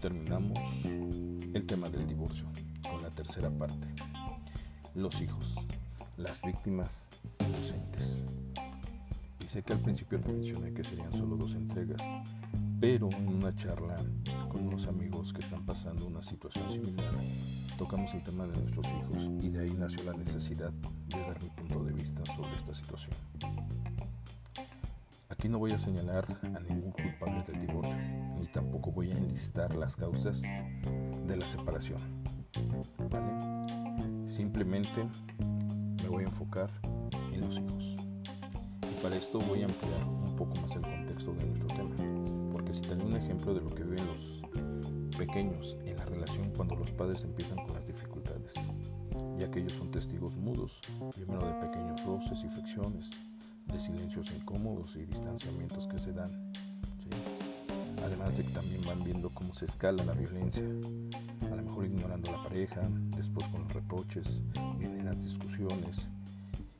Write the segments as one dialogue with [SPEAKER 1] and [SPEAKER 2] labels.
[SPEAKER 1] terminamos el tema del divorcio con la tercera parte. Los hijos, las víctimas inocentes. Y sé que al principio te mencioné que serían solo dos entregas, pero en una charla con unos amigos que están pasando una situación similar, tocamos el tema de nuestros hijos y de ahí nació la necesidad de dar mi punto de vista sobre esta situación. Aquí no voy a señalar a ningún culpable del divorcio, ni tampoco voy a enlistar las causas de la separación. Simplemente me voy a enfocar en los hijos. Y para esto voy a ampliar un poco más el contexto de nuestro tema, porque si tengo un ejemplo de lo que viven los pequeños en la relación cuando los padres empiezan con las dificultades, ya que ellos son testigos mudos, primero de pequeños roces y fricciones, de silencios incómodos y distanciamientos que se dan. Además de que también van viendo cómo se escala la violencia, a lo mejor ignorando a la pareja, después con los reproches, vienen las discusiones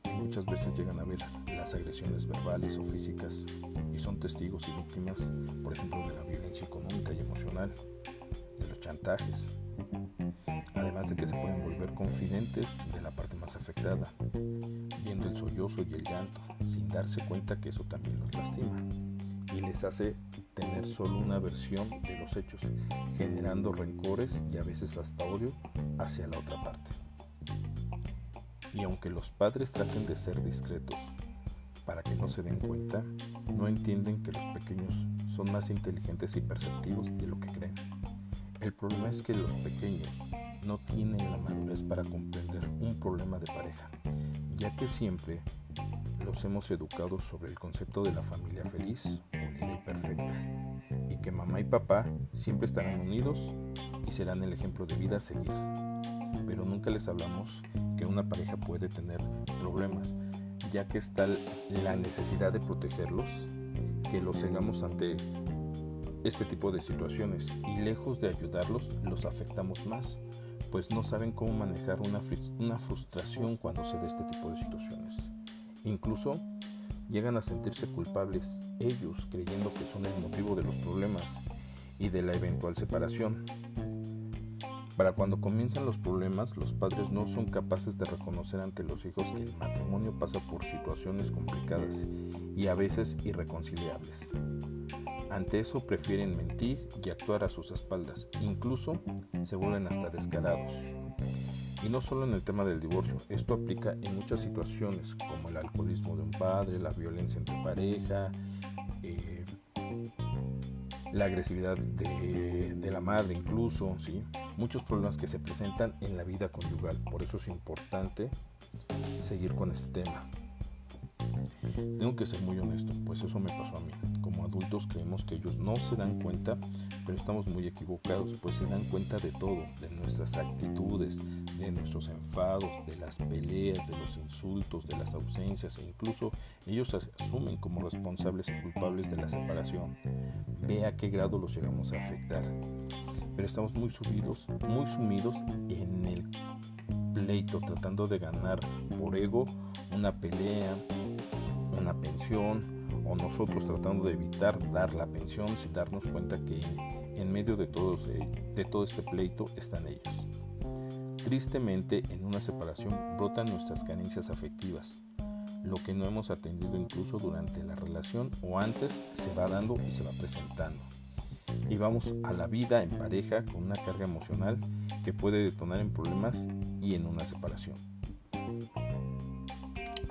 [SPEAKER 1] y muchas veces llegan a ver las agresiones verbales o físicas y son testigos y víctimas, por ejemplo, de la violencia económica y emocional, de los chantajes, además de que se pueden volver confidentes de la parte más afectada, viendo el sollozo y el llanto, sin darse cuenta que eso también los lastima y les hace tener solo una versión de los hechos, generando rencores y a veces hasta odio hacia la otra parte. Y aunque los padres traten de ser discretos para que no se den cuenta, no entienden que los pequeños son más inteligentes y perceptivos de lo que creen. El problema es que los pequeños no tienen la madurez para comprender un problema de pareja, ya que siempre los hemos educado sobre el concepto de la familia feliz, unida y perfecta, y que mamá y papá siempre estarán unidos y serán el ejemplo de vida a seguir. Pero nunca les hablamos que una pareja puede tener problemas, ya que está la necesidad de protegerlos, que los cegamos ante este tipo de situaciones y lejos de ayudarlos los afectamos más, pues no saben cómo manejar una, una frustración cuando se da este tipo de situaciones. Incluso llegan a sentirse culpables ellos creyendo que son el motivo de los problemas y de la eventual separación. Para cuando comienzan los problemas, los padres no son capaces de reconocer ante los hijos que el matrimonio pasa por situaciones complicadas y a veces irreconciliables. Ante eso prefieren mentir y actuar a sus espaldas, incluso se vuelven hasta descarados. Y no solo en el tema del divorcio, esto aplica en muchas situaciones como el alcoholismo de un padre, la violencia entre pareja, eh, la agresividad de, la madre incluso, ¿sí? muchos problemas que se presentan en la vida conyugal. Por eso es importante seguir con este tema. Tengo que ser muy honesto, pues eso me pasó a mí. Adultos creemos que ellos no se dan cuenta, pero estamos muy equivocados, pues se dan cuenta de todo, de nuestras actitudes, de nuestros enfados, de las peleas, de los insultos, de las ausencias e incluso ellos asumen como responsables y culpables de la separación. Ve a qué grado los llegamos a afectar. Pero estamos muy subidos, muy sumidos en el pleito, tratando de ganar por ego una pelea, una pensión o nosotros tratando de evitar dar la pensión sin darnos cuenta que en medio de, todos, de todo este pleito están ellos. Tristemente, en una separación brotan nuestras carencias afectivas, lo que no hemos atendido incluso durante la relación o antes se va dando y se va presentando. Y vamos a la vida en pareja con una carga emocional que puede detonar en problemas y en una separación.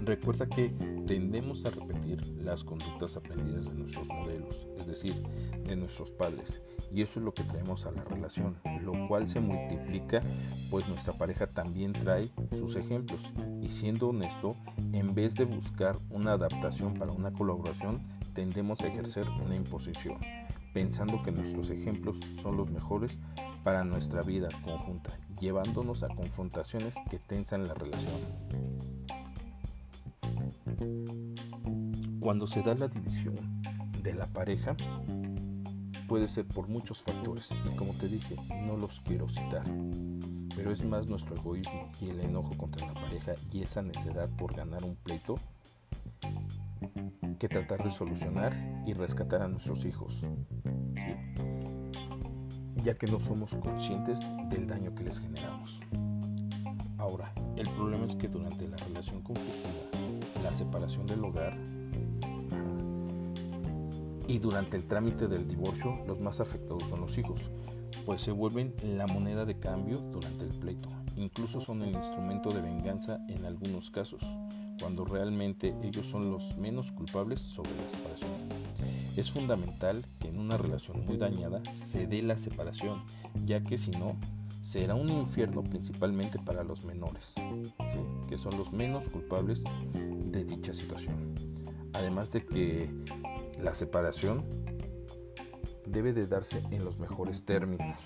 [SPEAKER 1] Recuerda que tendemos a repetir las conductas aprendidas de nuestros modelos, es decir, de nuestros padres, y eso es lo que traemos a la relación, lo cual se multiplica, pues nuestra pareja también trae sus ejemplos, y siendo honesto, en vez de buscar una adaptación para una colaboración, tendemos a ejercer una imposición, pensando que nuestros ejemplos son los mejores para nuestra vida conjunta, llevándonos a confrontaciones que tensan la relación. Cuando se da la división de la pareja, puede ser por muchos factores y como te dije, no los quiero citar, pero es más nuestro egoísmo y el enojo contra la pareja y esa necesidad por ganar un pleito que tratar de solucionar y rescatar a nuestros hijos. ya que no somos conscientes del daño que les generamos. Ahora, el problema es que durante la relación conflictiva, la separación del hogar y durante el trámite del divorcio, los más afectados son los hijos, pues se vuelven la moneda de cambio durante el pleito. Incluso son el instrumento de venganza en algunos casos, cuando realmente ellos son los menos culpables sobre la separación. Es fundamental que en una relación muy dañada se dé la separación, ya que si no, será un infierno principalmente para los menores, que son los menos culpables de dicha situación. Además de que la separación debe de darse en los mejores términos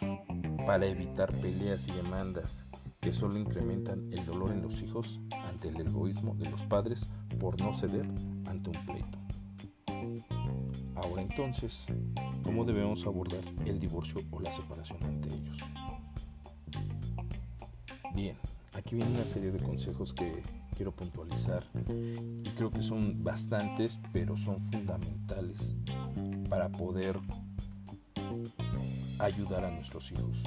[SPEAKER 1] para evitar peleas y demandas que solo incrementan el dolor en los hijos ante el egoísmo de los padres por no ceder ante un pleito. Ahora entonces, ¿cómo debemos abordar el divorcio o la separación ante ellos? Bien, aquí viene una serie de consejos que quiero puntualizar y creo que son bastantes, pero son fundamentales para poder ayudar a nuestros hijos.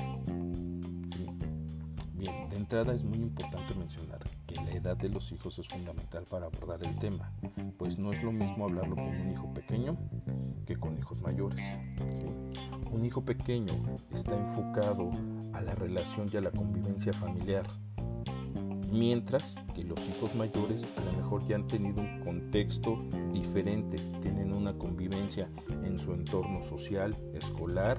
[SPEAKER 1] Bien, de entrada es muy importante mencionar que la edad de los hijos es fundamental para abordar el tema, pues no es lo mismo hablarlo con un hijo pequeño que con hijos mayores. Un hijo pequeño está enfocado a la relación y a la convivencia familiar, mientras que los hijos mayores a lo mejor ya han tenido un contexto diferente, tienen una convivencia en su entorno social, escolar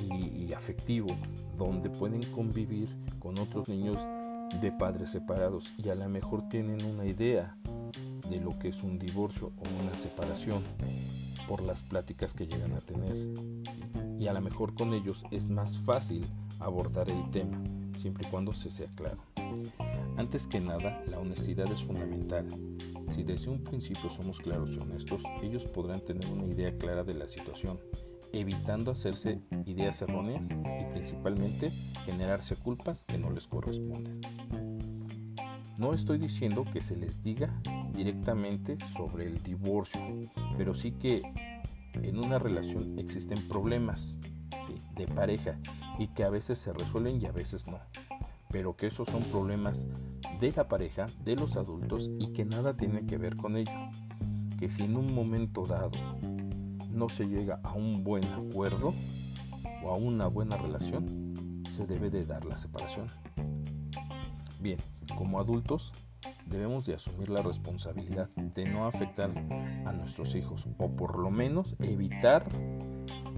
[SPEAKER 1] y, afectivo, donde pueden convivir con otros niños de padres separados y a lo mejor tienen una idea de lo que es un divorcio o una separación por las pláticas que llegan a tener. Y a lo mejor con ellos es más fácil abordar el tema, siempre y cuando se sea claro. Antes que nada, la honestidad es fundamental. Si desde un principio somos claros y honestos, ellos podrán tener una idea clara de la situación, evitando hacerse ideas erróneas y principalmente generarse culpas que no les corresponden. No estoy diciendo que se les diga directamente sobre el divorcio, pero sí que en una relación existen problemas de pareja y que a veces se resuelven y a veces no pero que esos son problemas de la pareja, de los adultos y que nada tiene que ver con ello. Que si en un momento dado no se llega a un buen acuerdo o a una buena relación, se debe de dar la separación. Bien, como adultos debemos de asumir la responsabilidad de no afectar a nuestros hijos o por lo menos evitar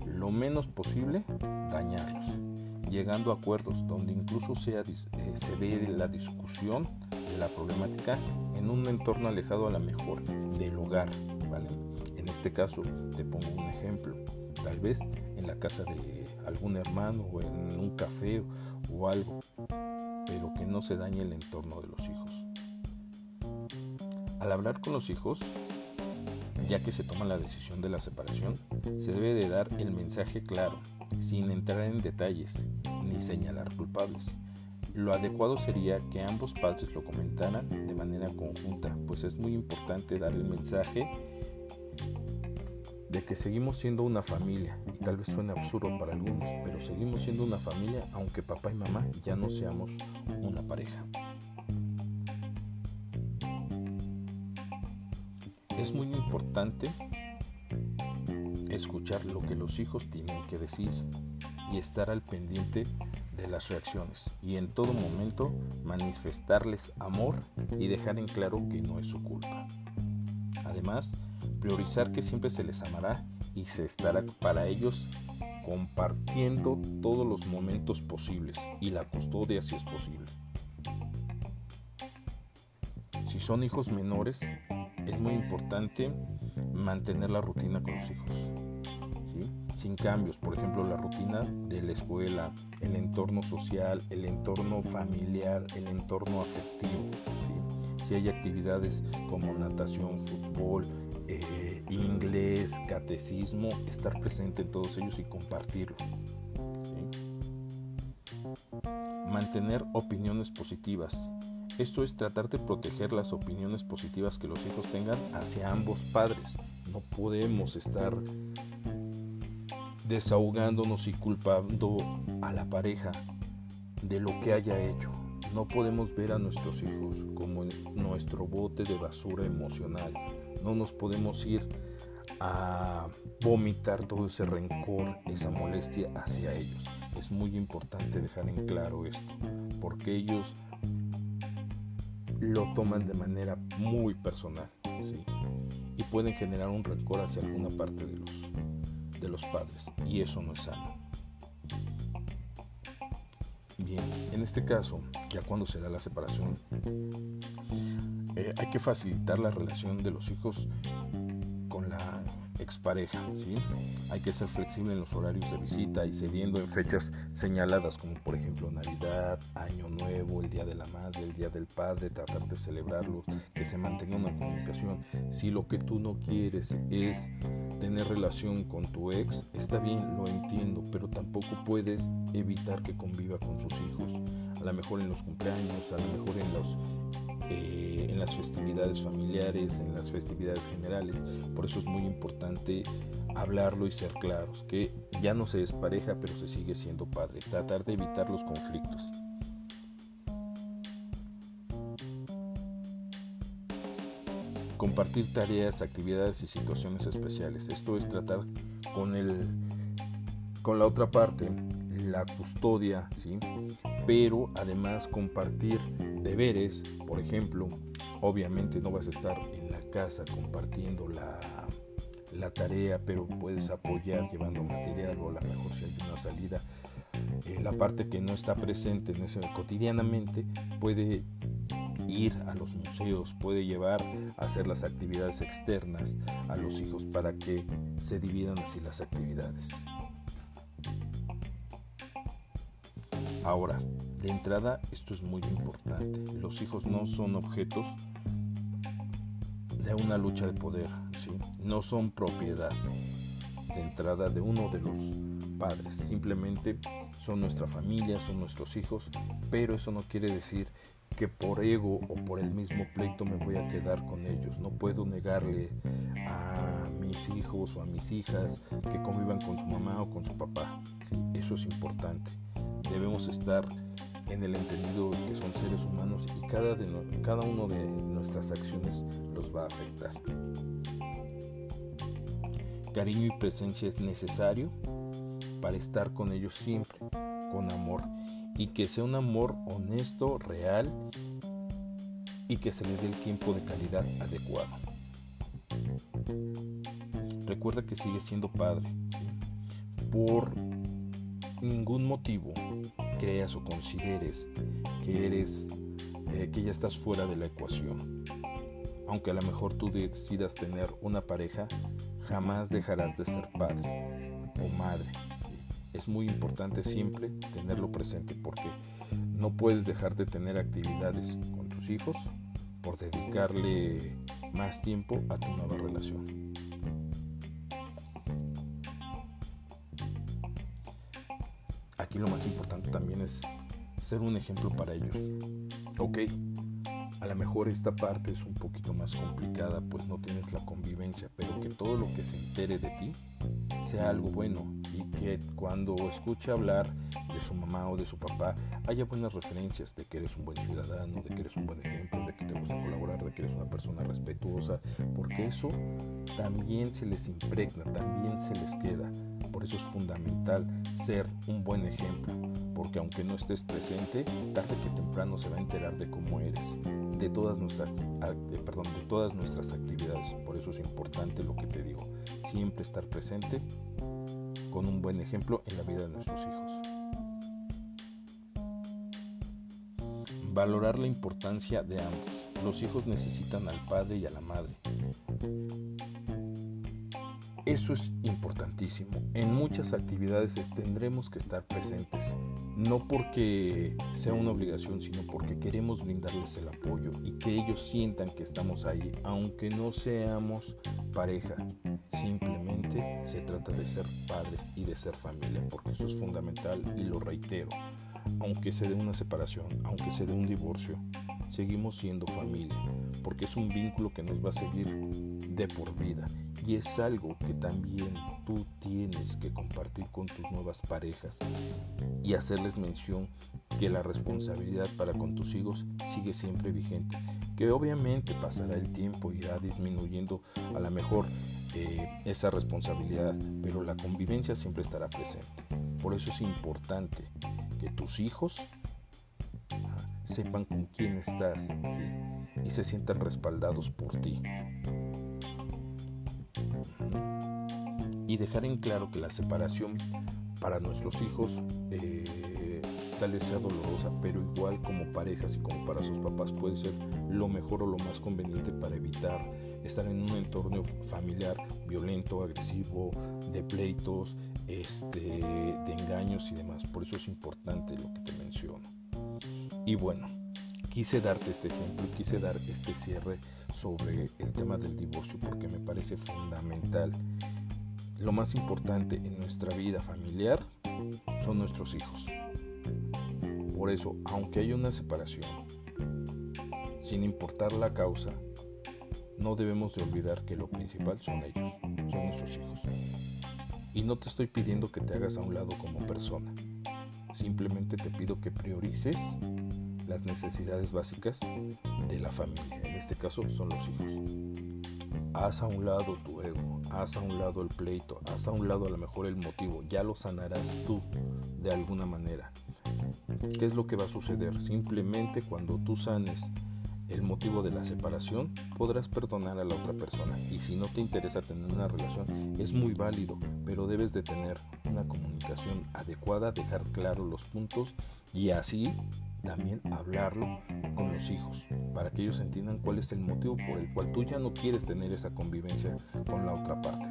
[SPEAKER 1] lo menos posible dañarlos llegando a acuerdos donde incluso sea, eh, se dé la discusión de la problemática en un entorno alejado a la mejor del hogar. ¿vale? En este caso te pongo un ejemplo, tal vez en la casa de algún hermano o en un café o algo, pero que no se dañe el entorno de los hijos. Al hablar con los hijos, ya que se toma la decisión de la separación, se debe de dar el mensaje claro, sin entrar en detalles ni señalar culpables. Lo adecuado sería que ambos padres lo comentaran de manera conjunta, pues es muy importante dar el mensaje de que seguimos siendo una familia, y tal vez suene absurdo para algunos, pero seguimos siendo una familia aunque papá y mamá ya no seamos una pareja. Es muy importante escuchar lo que los hijos tienen que decir y estar al pendiente de las reacciones y en todo momento manifestarles amor y dejar en claro que no es su culpa. Además, priorizar que siempre se les amará y se estará para ellos compartiendo todos los momentos posibles y la custodia si es posible. Si son hijos menores, es muy importante mantener la rutina con los hijos. Sin cambios, por ejemplo, la rutina de la escuela, el entorno social, el entorno familiar, el entorno afectivo. Si hay actividades como natación, fútbol, eh, inglés, catecismo, estar presente en todos ellos y compartirlo. Mantener opiniones positivas. Esto es tratar de proteger las opiniones positivas que los hijos tengan hacia ambos padres. No podemos estar desahogándonos y culpando a la pareja de lo que haya hecho. No podemos ver a nuestros hijos como nuestro bote de basura emocional. No nos podemos ir a vomitar todo ese rencor, esa molestia hacia ellos. Es muy importante dejar en claro esto, porque ellos lo toman de manera muy personal y pueden generar un rencor hacia alguna parte de los, de los padres y eso no es sano. Bien, en este caso, ya cuando se da la separación, eh, hay que facilitar la relación de los hijos expareja. ¿sí? Hay que ser flexible en los horarios de visita y cediendo en fechas señaladas como por ejemplo Navidad, Año Nuevo, el Día de la Madre, el Día del Padre, tratar de celebrarlo, que se mantenga una comunicación. Si lo que tú no quieres es tener relación con tu ex, está bien, lo entiendo, pero tampoco puedes evitar que conviva con sus hijos. A lo mejor en los cumpleaños, a lo mejor en los en las festividades familiares, en las festividades generales. Por eso es muy importante hablarlo y ser claros, que ya no se despareja, pero se sigue siendo padre. Tratar de evitar los conflictos. Compartir tareas, actividades y situaciones especiales. Esto es tratar con el con la otra parte la custodia, ¿sí? Pero además compartir deberes, por ejemplo, obviamente no vas a estar en la casa compartiendo la, la tarea, pero puedes apoyar llevando material o a lo mejor si hay una salida, eh, la parte que no está presente cotidianamente puede ir a los museos, puede llevar a hacer las actividades externas a los hijos para que se dividan así las actividades. Ahora, de entrada, esto es muy importante. Los hijos no son objetos de una lucha de poder, ¿sí? no son propiedad de entrada de uno de los padres. Simplemente son nuestra familia, son nuestros hijos, pero eso no quiere decir que por ego o por el mismo pleito me voy a quedar con ellos. No puedo negarle a mis hijos o a mis hijas que convivan con su mamá o con su papá. Eso es importante debemos estar en el entendido que son seres humanos y cada, de cada uno de nuestras acciones los va a afectar. Cariño y presencia es necesario para estar con ellos siempre, con amor, y que sea un amor honesto, real y que se le dé el tiempo de calidad adecuado. Recuerda que sigue siendo padre. Por ningún motivo creas o consideres que eres eh, que ya estás fuera de la ecuación. Aunque a lo mejor tú decidas tener una pareja, jamás dejarás de ser padre o madre. Es muy importante siempre tenerlo presente porque no puedes dejar de tener actividades con tus hijos por dedicarle más tiempo a tu nueva relación. Aquí lo más importante también es ser un ejemplo para ellos. Ok, a lo mejor esta parte es un poquito más complicada, pues no tienes la convivencia, pero que todo lo que se entere de ti sea algo bueno y que cuando escuche hablar de su mamá o de su papá haya buenas referencias de que eres un buen ciudadano, de que eres un buen ejemplo, de que te gusta colaborar, de que eres una persona respetuosa, porque eso también se les impregna, también se les queda. Por eso es fundamental ser un buen ejemplo, porque aunque no estés presente, tarde que temprano se va a enterar de cómo eres, de todas nuestras, perdón, de todas nuestras actividades. Por eso es importante lo que te digo, siempre estar presente con un buen ejemplo en la vida de nuestros hijos. Valorar la importancia de ambos. Los hijos necesitan al padre y a la madre. Eso es importantísimo. En muchas actividades tendremos que estar presentes, no porque sea una obligación, sino porque queremos brindarles el apoyo y que ellos sientan que estamos ahí, aunque no seamos pareja. Simplemente se trata de ser padres y de ser familia, porque eso es fundamental y lo reitero. Aunque se dé una separación, aunque se dé un divorcio, seguimos siendo familia, porque es un vínculo que nos va a seguir de por vida y es algo que también tú tienes que compartir con tus nuevas parejas y hacerles mención que la responsabilidad para con tus hijos sigue siempre vigente, que obviamente pasará el tiempo, irá disminuyendo a lo mejor eh, esa responsabilidad, pero la convivencia siempre estará presente. Por eso es importante que tus hijos sepan con quién estás y se sientan respaldados por ti. Y dejar en claro que la separación para nuestros hijos eh, tal vez sea dolorosa, pero igual como parejas y como para sus papás puede ser lo mejor o lo más conveniente para evitar estar en un entorno familiar violento, agresivo, de pleitos, este, de engaños y demás. Por eso es importante lo que te menciono. Y bueno, quise darte este ejemplo, quise dar este cierre sobre el tema del divorcio porque me parece fundamental. Lo más importante en nuestra vida familiar son nuestros hijos. Por eso, aunque haya una separación, sin importar la causa, no debemos de olvidar que lo principal son ellos, son nuestros hijos. Y no te estoy pidiendo que te hagas a un lado como persona. Simplemente te pido que priorices las necesidades básicas de la familia. En este caso son los hijos. Haz a un lado tu ego, haz a un lado el pleito, haz a un lado a lo mejor el motivo. Ya lo sanarás tú de alguna manera. ¿Qué es lo que va a suceder? Simplemente cuando tú sanes el motivo de la separación, podrás perdonar a la otra persona. Y si no te interesa tener una relación, es muy válido, pero debes de tener una comunicación adecuada, dejar claro los puntos y así también hablarlo con los hijos, para que ellos entiendan cuál es el motivo por el cual tú ya no quieres tener esa convivencia con la otra parte.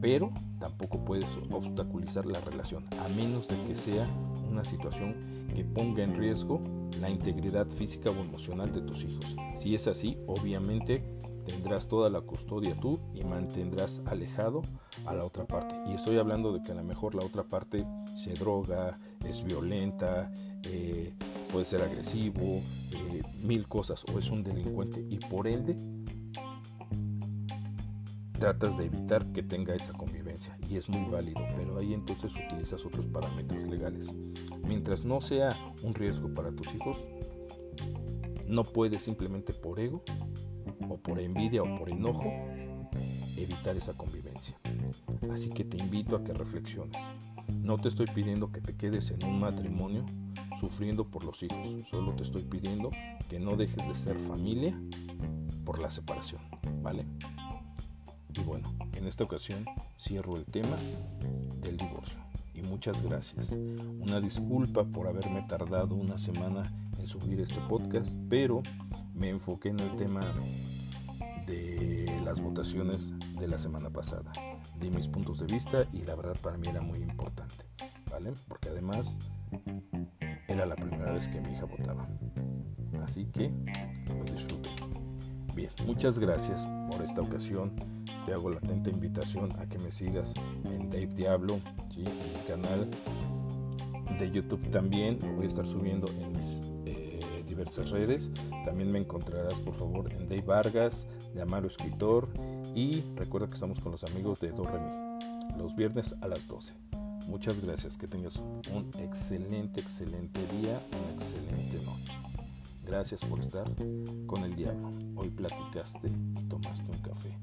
[SPEAKER 1] Pero tampoco puedes obstaculizar la relación, a menos de que sea una situación que ponga en riesgo la integridad física o emocional de tus hijos. Si es así, obviamente tendrás toda la custodia tú y mantendrás alejado a la otra parte. Y estoy hablando de que a lo mejor la otra parte se droga, es violenta, eh, puede ser agresivo, eh, mil cosas, o es un delincuente y por ende tratas de evitar que tenga esa convivencia y es muy válido, pero ahí entonces utilizas otros parámetros legales. Mientras no sea un riesgo para tus hijos, no puedes simplemente por ego o por envidia o por enojo evitar esa convivencia. Así que te invito a que reflexiones. No te estoy pidiendo que te quedes en un matrimonio sufriendo por los hijos, solo te estoy pidiendo que no dejes de ser familia por la separación, ¿vale? Y bueno, en esta ocasión cierro el tema del divorcio. Y muchas gracias. Una disculpa por haberme tardado una semana en subir este podcast, pero me enfoqué en el tema de las votaciones de la semana pasada. Di mis puntos de vista y la verdad para mí era muy importante, ¿vale? Porque además era la primera vez que mi hija votaba. Así que lo disfruté. Bien, muchas gracias por esta ocasión te hago la atenta invitación a que me sigas en Dave Diablo, en mi canal de YouTube también. Voy a estar subiendo en mis eh, diversas redes. También me encontrarás, por favor, en Dave Vargas, de Amaro Escritor. Y recuerda que estamos con los amigos de Do los viernes a las 12. Muchas gracias, que tengas un excelente, excelente día, una excelente noche. Gracias por estar con el diablo. Hoy platicaste y tomaste un café.